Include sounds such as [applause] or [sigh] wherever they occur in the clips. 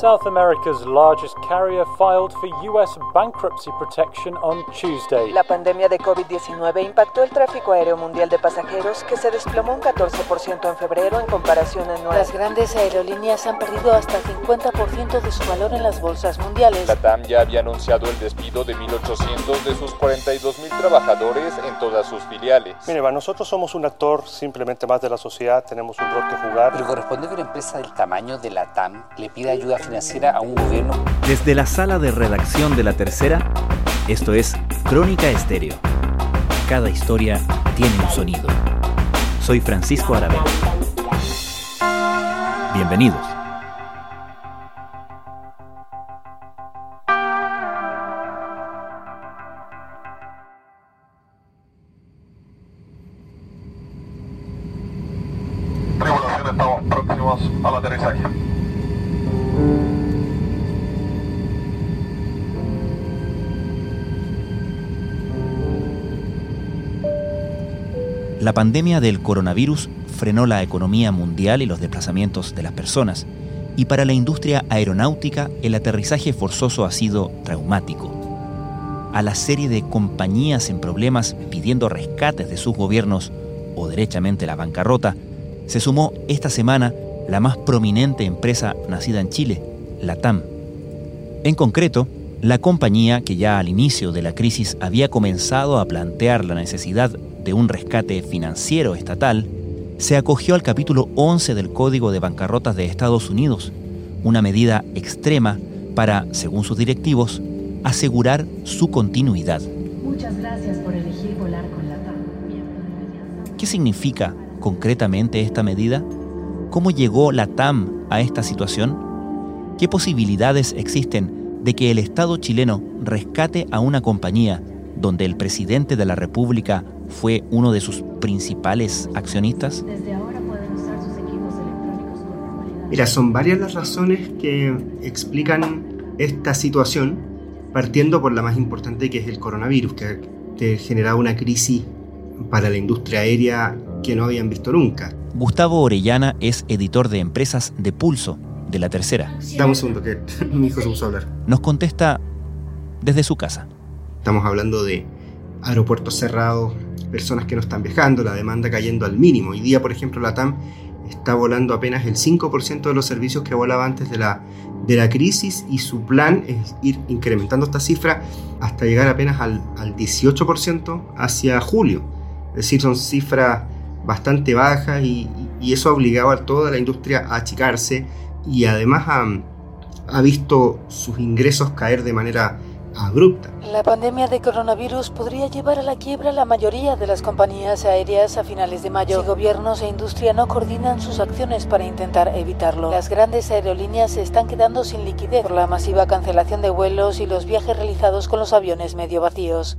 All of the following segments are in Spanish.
South America's largest carrier filed for US bankruptcy protection on Tuesday. La pandemia de COVID-19 impactó el tráfico aéreo mundial de pasajeros que se desplomó un 14% en febrero en comparación anual. Las grandes aerolíneas han perdido hasta 50% de su valor en las bolsas mundiales. La TAM ya había anunciado el despido de 1.800 de sus 42.000 trabajadores en todas sus filiales. Mire, nosotros somos un actor simplemente más de la sociedad, tenemos un rol que jugar. Pero corresponde que una empresa del tamaño de la TAM le pida ayuda financiera a un gobierno. Desde la sala de redacción de La Tercera, esto es Crónica Estéreo. Cada historia tiene un sonido. Soy Francisco Aravena. Bienvenidos. Estamos próximos al aterrizaje. La pandemia del coronavirus frenó la economía mundial y los desplazamientos de las personas, y para la industria aeronáutica el aterrizaje forzoso ha sido traumático. A la serie de compañías en problemas pidiendo rescates de sus gobiernos o derechamente la bancarrota, se sumó esta semana la más prominente empresa nacida en Chile, la TAM. En concreto, la compañía que ya al inicio de la crisis había comenzado a plantear la necesidad de un rescate financiero estatal, se acogió al capítulo 11 del Código de Bancarrotas de Estados Unidos, una medida extrema para, según sus directivos, asegurar su continuidad. Muchas gracias por elegir volar con la TAM. ¿Qué significa concretamente esta medida? ¿Cómo llegó la TAM a esta situación? ¿Qué posibilidades existen de que el Estado chileno rescate a una compañía donde el presidente de la República fue uno de sus principales accionistas? Desde ahora pueden usar sus equipos electrónicos con normalidad. Mira, son varias las razones que explican esta situación, partiendo por la más importante que es el coronavirus, que ha generado una crisis para la industria aérea que no habían visto nunca. Gustavo Orellana es editor de empresas de Pulso, de la tercera. Dame un segundo, que [laughs] mi hijo se puso a hablar. Nos contesta desde su casa. Estamos hablando de aeropuertos cerrados, personas que no están viajando, la demanda cayendo al mínimo. Hoy día, por ejemplo, la TAM está volando apenas el 5% de los servicios que volaba antes de la, de la crisis y su plan es ir incrementando esta cifra hasta llegar apenas al, al 18% hacia julio. Es decir, son cifras bastante bajas y, y eso ha obligado a toda la industria a achicarse y además ha, ha visto sus ingresos caer de manera abrupta. La pandemia de coronavirus podría llevar a la quiebra la mayoría de las compañías aéreas a finales de mayo. Si gobiernos e industria no coordinan sus acciones para intentar evitarlo, las grandes aerolíneas se están quedando sin liquidez por la masiva cancelación de vuelos y los viajes realizados con los aviones medio vacíos.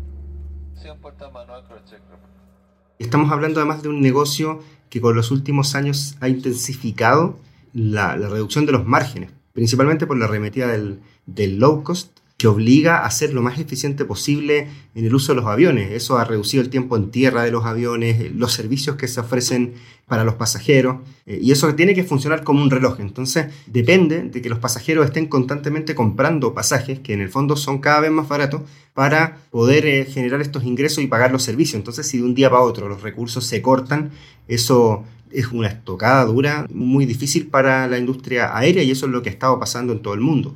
Estamos hablando además de un negocio que con los últimos años ha intensificado la, la reducción de los márgenes, principalmente por la arremetida del, del low cost que obliga a ser lo más eficiente posible en el uso de los aviones. Eso ha reducido el tiempo en tierra de los aviones, los servicios que se ofrecen para los pasajeros, eh, y eso tiene que funcionar como un reloj. Entonces, depende de que los pasajeros estén constantemente comprando pasajes, que en el fondo son cada vez más baratos, para poder eh, generar estos ingresos y pagar los servicios. Entonces, si de un día para otro los recursos se cortan, eso es una estocada dura, muy difícil para la industria aérea, y eso es lo que ha estado pasando en todo el mundo.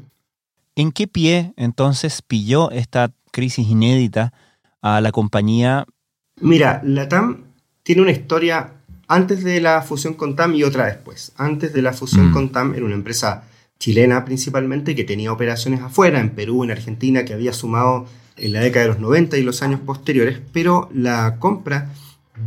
¿En qué pie entonces pilló esta crisis inédita a la compañía? Mira, la TAM tiene una historia antes de la fusión con TAM y otra después. Antes de la fusión Mm. con TAM era una empresa chilena principalmente que tenía operaciones afuera, en Perú, en Argentina, que había sumado en la década de los 90 y los años posteriores, pero la compra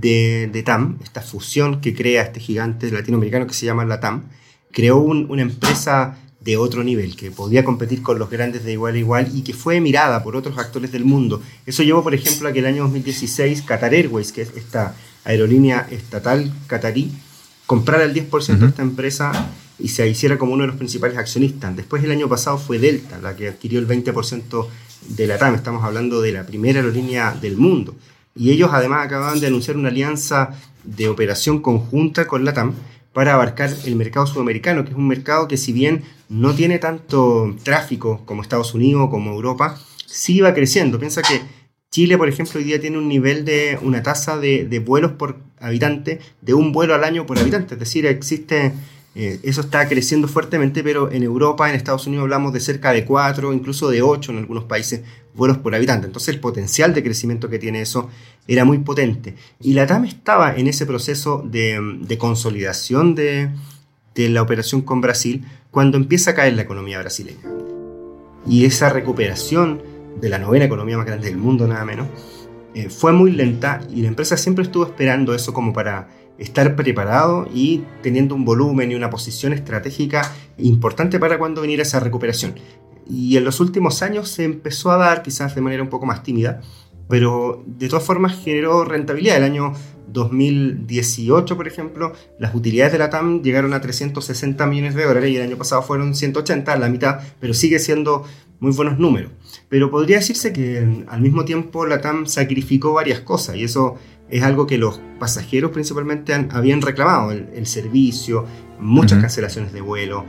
de, de TAM, esta fusión que crea este gigante latinoamericano que se llama la TAM, creó un- una empresa de otro nivel, que podía competir con los grandes de igual a igual y que fue mirada por otros actores del mundo. Eso llevó, por ejemplo, a que el año 2016 Qatar Airways, que es esta aerolínea estatal catarí, comprara el 10% de esta empresa y se hiciera como uno de los principales accionistas. Después el año pasado fue Delta la que adquirió el 20% de la TAM. Estamos hablando de la primera aerolínea del mundo. Y ellos además acababan de anunciar una alianza de operación conjunta con la TAM para abarcar el mercado sudamericano, que es un mercado que si bien no tiene tanto tráfico como Estados Unidos, como Europa, sí va creciendo. Piensa que Chile, por ejemplo, hoy día tiene un nivel de una tasa de, de vuelos por habitante de un vuelo al año por habitante. Es decir, existe eh, eso está creciendo fuertemente, pero en Europa, en Estados Unidos hablamos de cerca de 4, incluso de 8 en algunos países vuelos por habitante. Entonces el potencial de crecimiento que tiene eso era muy potente. Y la TAM estaba en ese proceso de, consolidación de, la operación con Brasil cuando empieza a caer la economía brasileña. Y esa recuperación de la novena economía más grande del mundo, nada menos, eh, fue muy lenta y la empresa siempre estuvo esperando eso como para estar preparado y teniendo un volumen y una posición estratégica importante para cuando viniera esa recuperación. Y en los últimos años se empezó a dar, quizás de manera un poco más tímida, pero de todas formas generó rentabilidad. El año 2018, por ejemplo, las utilidades de la TAM llegaron a 360 millones de dólares y el año pasado fueron 180, la mitad, pero sigue siendo muy buenos números. Pero podría decirse que al mismo tiempo la TAM sacrificó varias cosas y eso es algo que los pasajeros principalmente habían reclamado, el, servicio, muchas cancelaciones de vuelo.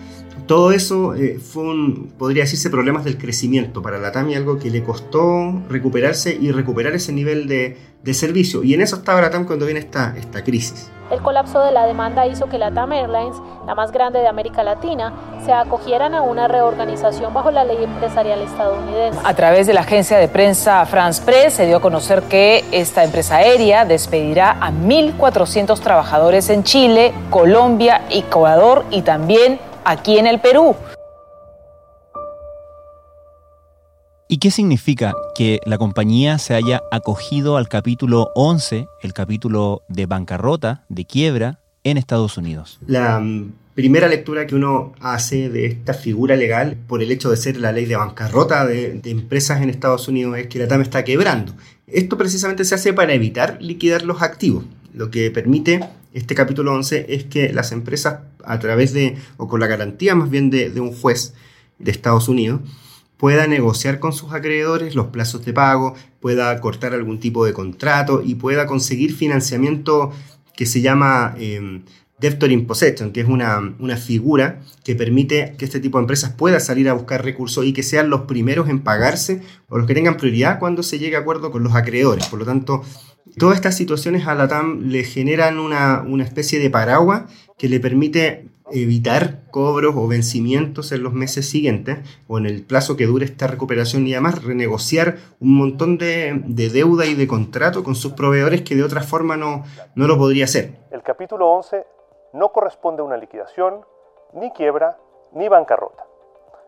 Todo eso eh, fue un, podría decirse, problemas del crecimiento para la TAM y algo que le costó recuperarse y recuperar ese nivel de, de servicio. Y en eso estaba la TAM cuando viene esta, esta crisis. El colapso de la demanda hizo que la TAM Airlines, la más grande de América Latina, se acogieran a una reorganización bajo la ley empresarial estadounidense. A través de la agencia de prensa France Press se dio a conocer que esta empresa aérea despedirá a 1.400 trabajadores en Chile, Colombia, Ecuador y también aquí en el Perú. ¿Y qué significa que la compañía se haya acogido al capítulo 11, el capítulo de bancarrota, de quiebra, en Estados Unidos? La mm, primera lectura que uno hace de esta figura legal, por el hecho de ser la ley de bancarrota de, empresas en Estados Unidos, es que la TAM está quebrando. Esto precisamente se hace para evitar liquidar los activos. Lo que permite este capítulo 11 es que las empresas, a través de, o con la garantía más bien de un juez de Estados Unidos, pueda negociar con sus acreedores los plazos de pago, pueda cortar algún tipo de contrato y pueda conseguir financiamiento que se llama eh, debtor in possession, que es una, una, figura que permite que este tipo de empresas pueda salir a buscar recursos y que sean los primeros en pagarse o los que tengan prioridad cuando se llegue a acuerdo con los acreedores. Por lo tanto, todas estas situaciones a la TAM le generan una, una especie de paraguas que le permite evitar cobros o vencimientos en los meses siguientes o en el plazo que dure esta recuperación y además renegociar un montón de, deuda y de contrato con sus proveedores que de otra forma no, no lo podría hacer. El capítulo 11 no corresponde a una liquidación, ni quiebra, ni bancarrota.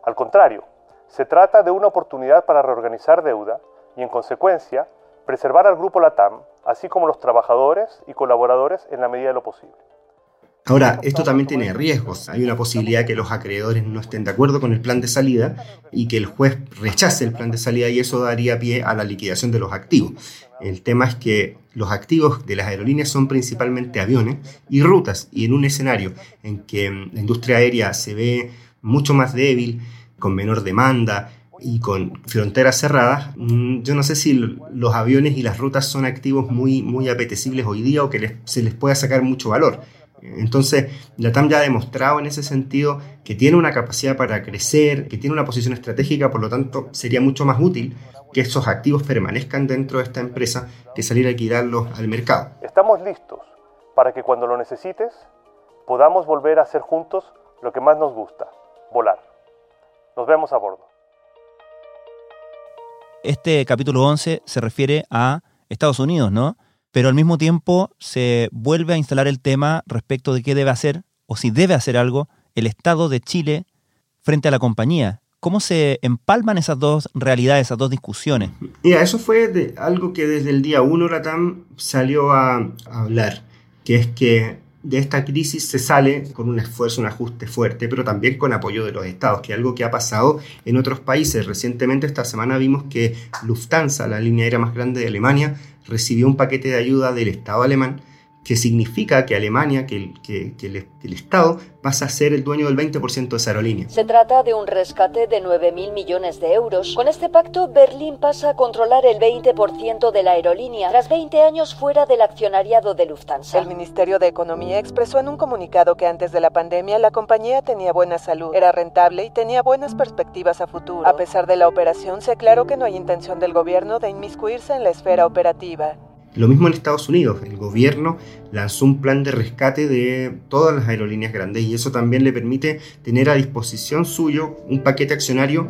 Al contrario, se trata de una oportunidad para reorganizar deuda y en consecuencia preservar al grupo LATAM, así como los trabajadores y colaboradores en la medida de lo posible. Ahora, esto también tiene riesgos. Hay una posibilidad que los acreedores no estén de acuerdo con el plan de salida y que el juez rechace el plan de salida y eso daría pie a la liquidación de los activos. El tema es que los activos de las aerolíneas son principalmente aviones y rutas y en un escenario en que la industria aérea se ve mucho más débil, con menor demanda, y con fronteras cerradas, mm, yo no sé si los aviones y las rutas son activos muy, muy apetecibles hoy día o que se les pueda sacar mucho valor. Entonces, la TAM ya ha demostrado en ese sentido que tiene una capacidad para crecer, que tiene una posición estratégica, por lo tanto, sería mucho más útil que esos activos permanezcan dentro de esta empresa que salir a alquilarlos al mercado. Estamos listos para que cuando lo necesites podamos volver a hacer juntos lo que más nos gusta, volar. Nos vemos a bordo. Este capítulo 11 se refiere a Estados Unidos, ¿no? Pero al mismo tiempo se vuelve a instalar el tema respecto de qué debe hacer o si debe hacer algo el Estado de Chile frente a la compañía. ¿Cómo se empalman esas dos realidades, esas dos discusiones? Mira, eso fue algo que desde el día 1 Latam salió a, a hablar, que es que de esta crisis se sale con un esfuerzo, un ajuste fuerte, pero también con apoyo de los estados, que es algo que ha pasado en otros países. Recientemente esta semana vimos que Lufthansa, la línea aérea más grande de Alemania, recibió un paquete de ayuda del Estado alemán que significa que Alemania, que el, que, que el, que el Estado, pasa a ser el dueño del 20% de esa aerolínea. Se trata de un rescate de 9.000 millones de euros. Con este pacto, Berlín pasa a controlar el 20% de la aerolínea, tras 20 años fuera del accionariado de Lufthansa. El Ministerio de Economía expresó en un comunicado que antes de la pandemia la compañía tenía buena salud, era rentable y tenía buenas perspectivas a futuro. A pesar de la operación, se aclaró que no hay intención del gobierno de inmiscuirse en la esfera operativa. Lo mismo en Estados Unidos, el gobierno lanzó un plan de rescate de todas las aerolíneas grandes y eso también le permite tener a disposición suyo un paquete accionario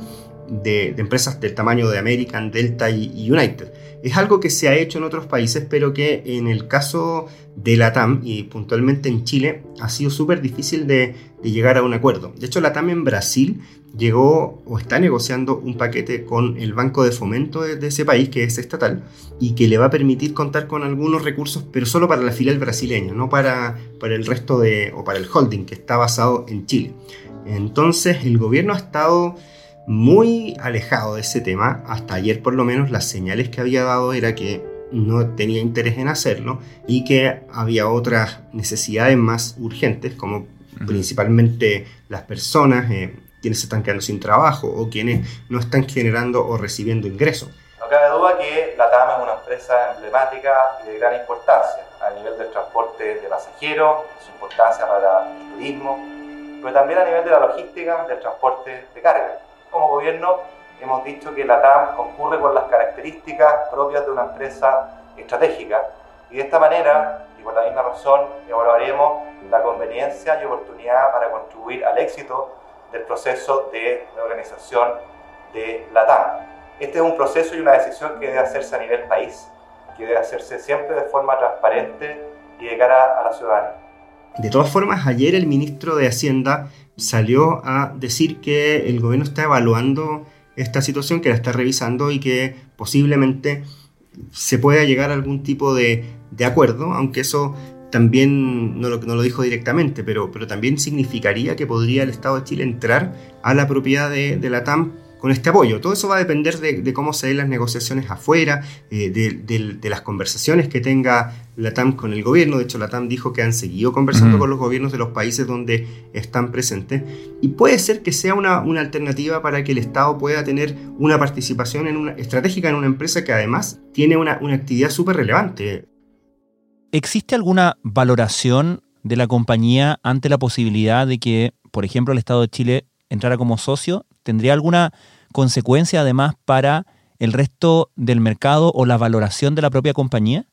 de, empresas del tamaño de American, Delta y, United. Es algo que se ha hecho en otros países, pero que en el caso de la TAM y puntualmente en Chile ha sido súper difícil de, llegar a un acuerdo. De hecho, la TAM en Brasil llegó o está negociando un paquete con el Banco de Fomento de, de, ese país, que es estatal, y que le va a permitir contar con algunos recursos, pero solo para la filial brasileña, no para, para el resto de, o para el holding que está basado en Chile. Entonces, el gobierno ha estado muy alejado de ese tema. Hasta ayer por lo menos las señales que había dado era que no tenía interés en hacerlo y que había otras necesidades más urgentes, como uh -huh. principalmente las personas, eh, quienes se están quedando sin trabajo o quienes no están generando o recibiendo ingresos. No cabe duda que la TAM es una empresa emblemática y de gran importancia a nivel del transporte de pasajeros, su importancia para el turismo, pero también a nivel de la logística, del transporte de carga como gobierno hemos dicho que la TAM concurre con las características propias de una empresa estratégica y de esta manera y por la misma razón evaluaremos la conveniencia y oportunidad para contribuir al éxito del proceso de reorganización de la TAM. Este es un proceso y una decisión que debe hacerse a nivel país, que debe hacerse siempre de forma transparente y de cara a la ciudadanía. De todas formas, ayer el ministro de Hacienda salió a decir que el gobierno está evaluando esta situación, que la está revisando y que posiblemente se pueda llegar a algún tipo de, acuerdo, aunque eso también no lo, dijo directamente, pero, pero, también significaría que podría el Estado de Chile entrar a la propiedad de, la TAM con este apoyo. Todo eso va a depender de, cómo se den las negociaciones afuera, eh, de, las conversaciones que tenga la TAM con el gobierno. De hecho, la TAM dijo que han seguido conversando uh -huh. con los gobiernos de los países donde están presentes. Y puede ser que sea una, una alternativa para que el Estado pueda tener una participación en una, estratégica en una empresa que además tiene una, una actividad súper relevante. ¿Existe alguna valoración de la compañía ante la posibilidad de que, por ejemplo, el Estado de Chile entrara como socio? ¿Tendría alguna consecuencia además para el resto del mercado o la valoración de la propia compañía?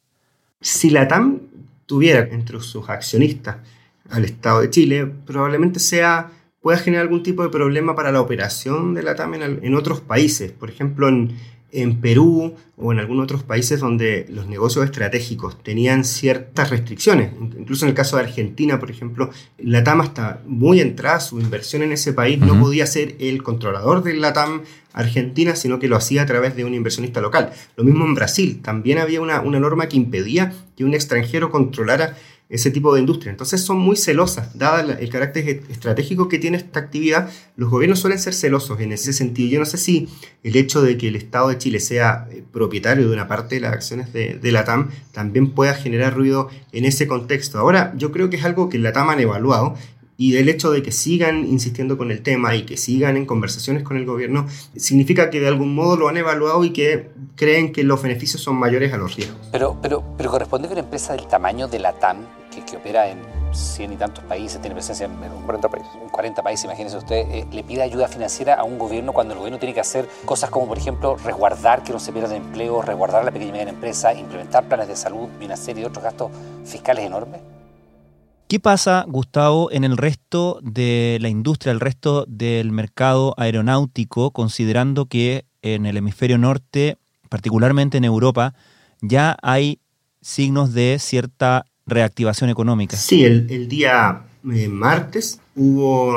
Si la TAM tuviera entre sus accionistas al Estado de Chile, probablemente sea pueda generar algún tipo de problema para la operación de la TAM en, en otros países. Por ejemplo, en, en Perú o en algunos otros países donde los negocios estratégicos tenían ciertas restricciones. Incluso en el caso de Argentina, por ejemplo, la TAM hasta muy entrada, su inversión en ese país uh -huh. no podía ser el controlador de la TAM Argentina, sino que lo hacía a través de un inversionista local. Lo mismo en Brasil, también había una, una norma que impedía que un extranjero controlara ese tipo de industria. Entonces son muy celosas, dada el carácter estratégico que tiene esta actividad, los gobiernos suelen ser celosos en ese sentido. Yo no sé si el hecho de que el Estado de Chile sea eh, propietario de una parte de las acciones de, de la TAM también pueda generar ruido en ese contexto. Ahora, yo creo que es algo que la TAM han evaluado y del hecho de que sigan insistiendo con el tema y que sigan en conversaciones con el gobierno, significa que de algún modo lo han evaluado y que creen que los beneficios son mayores a los riesgos. Pero, pero, pero corresponde que una empresa del tamaño de la TAM, que, que opera en 100 y tantos países, tiene presencia en 40 países, 40 países imagínense usted, eh, le pida ayuda financiera a un gobierno cuando el gobierno tiene que hacer cosas como, por ejemplo, resguardar que no se pierdan empleo, resguardar la pequeña y mediana empresa, implementar planes de salud y serie de otros gastos fiscales enormes? ¿Qué pasa, Gustavo, en el resto de la industria, el resto del mercado aeronáutico, considerando que en el hemisferio norte, particularmente en Europa, ya hay signos de cierta reactivación económica? Sí, el, día eh, martes hubo,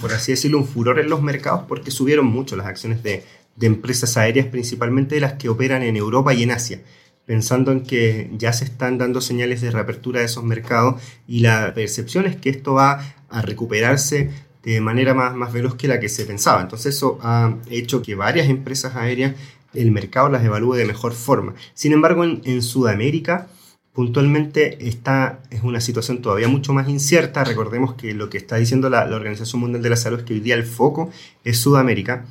por así decirlo, un furor en los mercados porque subieron mucho las acciones de, de empresas aéreas, principalmente de las que operan en Europa y en Asia pensando en que ya se están dando señales de reapertura de esos mercados y la percepción es que esto va a recuperarse de manera más, más veloz que la que se pensaba. Entonces eso ha hecho que varias empresas aéreas el mercado las evalúe de mejor forma. Sin embargo, en, Sudamérica Puntualmente esta es una situación todavía mucho más incierta. Recordemos que lo que está diciendo la, la Organización Mundial de la Salud es que hoy día el foco es Sudamérica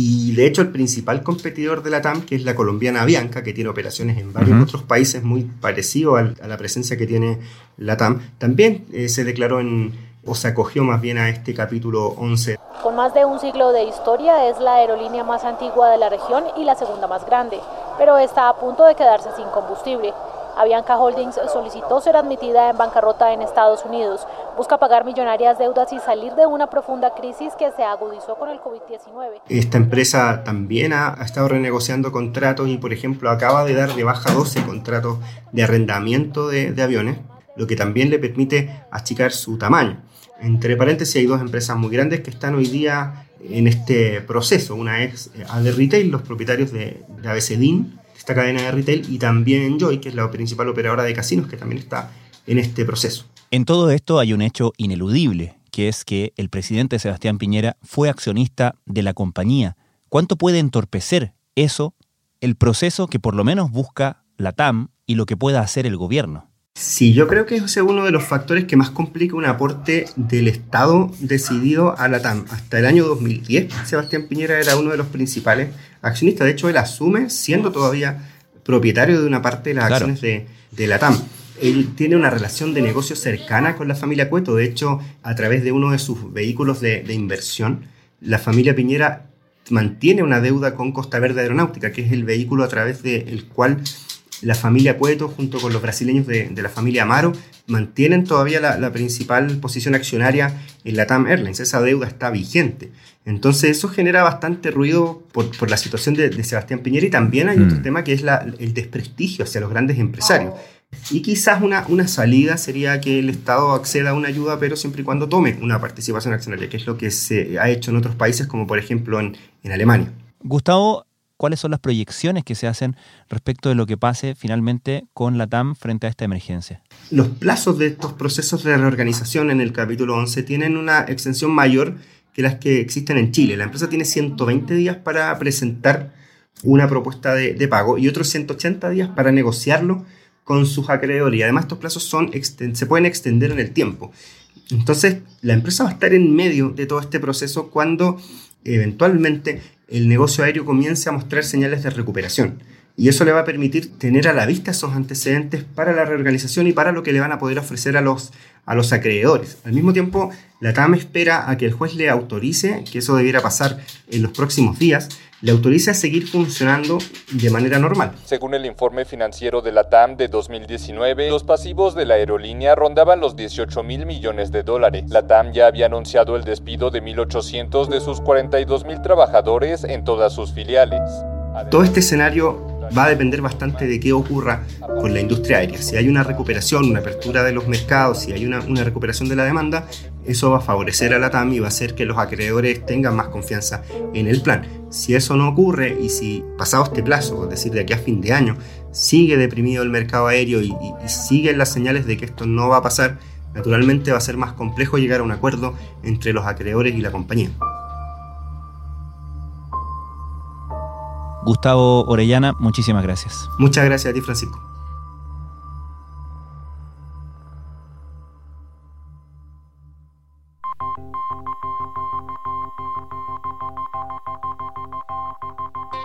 y de hecho el principal competidor de la TAM, que es la colombiana Avianca, que tiene operaciones en varios otros países muy parecido a la presencia que tiene la TAM, también eh, se declaró en, o se acogió más bien a este capítulo 11. Con más de un siglo de historia es la aerolínea más antigua de la región y la segunda más grande, pero está a punto de quedarse sin combustible. Avianca Holdings solicitó ser admitida en bancarrota en Estados Unidos. Busca pagar millonarias deudas y salir de una profunda crisis que se agudizó con el COVID-19. Esta empresa también ha, estado renegociando contratos y, por ejemplo, acaba de dar de baja 12 contratos de arrendamiento de, aviones, lo que también le permite achicar su tamaño. Entre paréntesis, hay dos empresas muy grandes que están hoy día en este proceso. Una es AD Retail, los propietarios de, de ABCDIN, esta cadena de retail, y también Enjoy, que es la principal operadora de casinos, que también está en este proceso. En todo esto hay un hecho ineludible, que es que el presidente Sebastián Piñera fue accionista de la compañía. ¿Cuánto puede entorpecer eso el proceso que por lo menos busca la TAM y lo que pueda hacer el gobierno? Sí, yo creo que ese es uno de los factores que más complica un aporte del Estado decidido a la TAM. Hasta el año 2010, Sebastián Piñera era uno de los principales accionistas. De hecho, él asume siendo todavía propietario de una parte de las claro. acciones de, de la TAM. Él tiene una relación de negocio cercana con la familia Cueto. De hecho, a través de uno de sus vehículos de, de inversión, la familia Piñera mantiene una deuda con Costa Verde Aeronáutica, que es el vehículo a través del cual la familia Cueto, junto con los brasileños de, de la familia Amaro, mantienen todavía la, la, principal posición accionaria en la TAM Airlines. Esa deuda está vigente. Entonces eso genera bastante ruido por, por la situación de, de, Sebastián Piñera y también hay mm. otro tema que es la, el desprestigio hacia los grandes empresarios. Y quizás una, una salida sería que el Estado acceda a una ayuda, pero siempre y cuando tome una participación accionaria, que es lo que se ha hecho en otros países, como por ejemplo en, en Alemania. Gustavo, cuáles son las proyecciones que se hacen respecto de lo que pase finalmente con la TAM frente a esta emergencia. Los plazos de estos procesos de reorganización en el capítulo 11 tienen una extensión mayor que las que existen en Chile. La empresa tiene 120 días para presentar una propuesta de, de pago y otros 180 días para negociarlo con sus acreedores. Y además estos plazos son, se pueden extender en el tiempo. Entonces, la empresa va a estar en medio de todo este proceso cuando eventualmente el negocio aéreo comience a mostrar señales de recuperación. Y eso le va a permitir tener a la vista esos antecedentes para la reorganización y para lo que le van a poder ofrecer a los, a los acreedores. Al mismo tiempo, la TAM espera a que el juez le autorice, que eso debiera pasar en los próximos días, le autorice a seguir funcionando de manera normal. Según el informe financiero de la TAM de 2019, los pasivos de la aerolínea rondaban los 18 mil millones de dólares. La TAM ya había anunciado el despido de 1.800 de sus 42 mil trabajadores en todas sus filiales. Todo este escenario va a depender bastante de qué ocurra con la industria aérea. Si hay una recuperación, una apertura de los mercados, si hay una, una, recuperación de la demanda, eso va a favorecer a la TAM y va a hacer que los acreedores tengan más confianza en el plan. Si eso no ocurre y si pasado este plazo, es decir, de aquí a fin de año, sigue deprimido el mercado aéreo y, y, y siguen las señales de que esto no va a pasar, naturalmente va a ser más complejo llegar a un acuerdo entre los acreedores y la compañía. Gustavo Orellana, muchísimas gracias. Muchas gracias a ti, Francisco.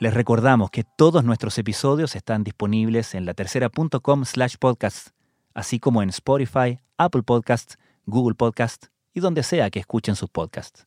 Les recordamos que todos nuestros episodios están disponibles en latercera.com slash podcast, así como en Spotify, Apple Podcasts, Google Podcasts y donde sea que escuchen sus podcasts.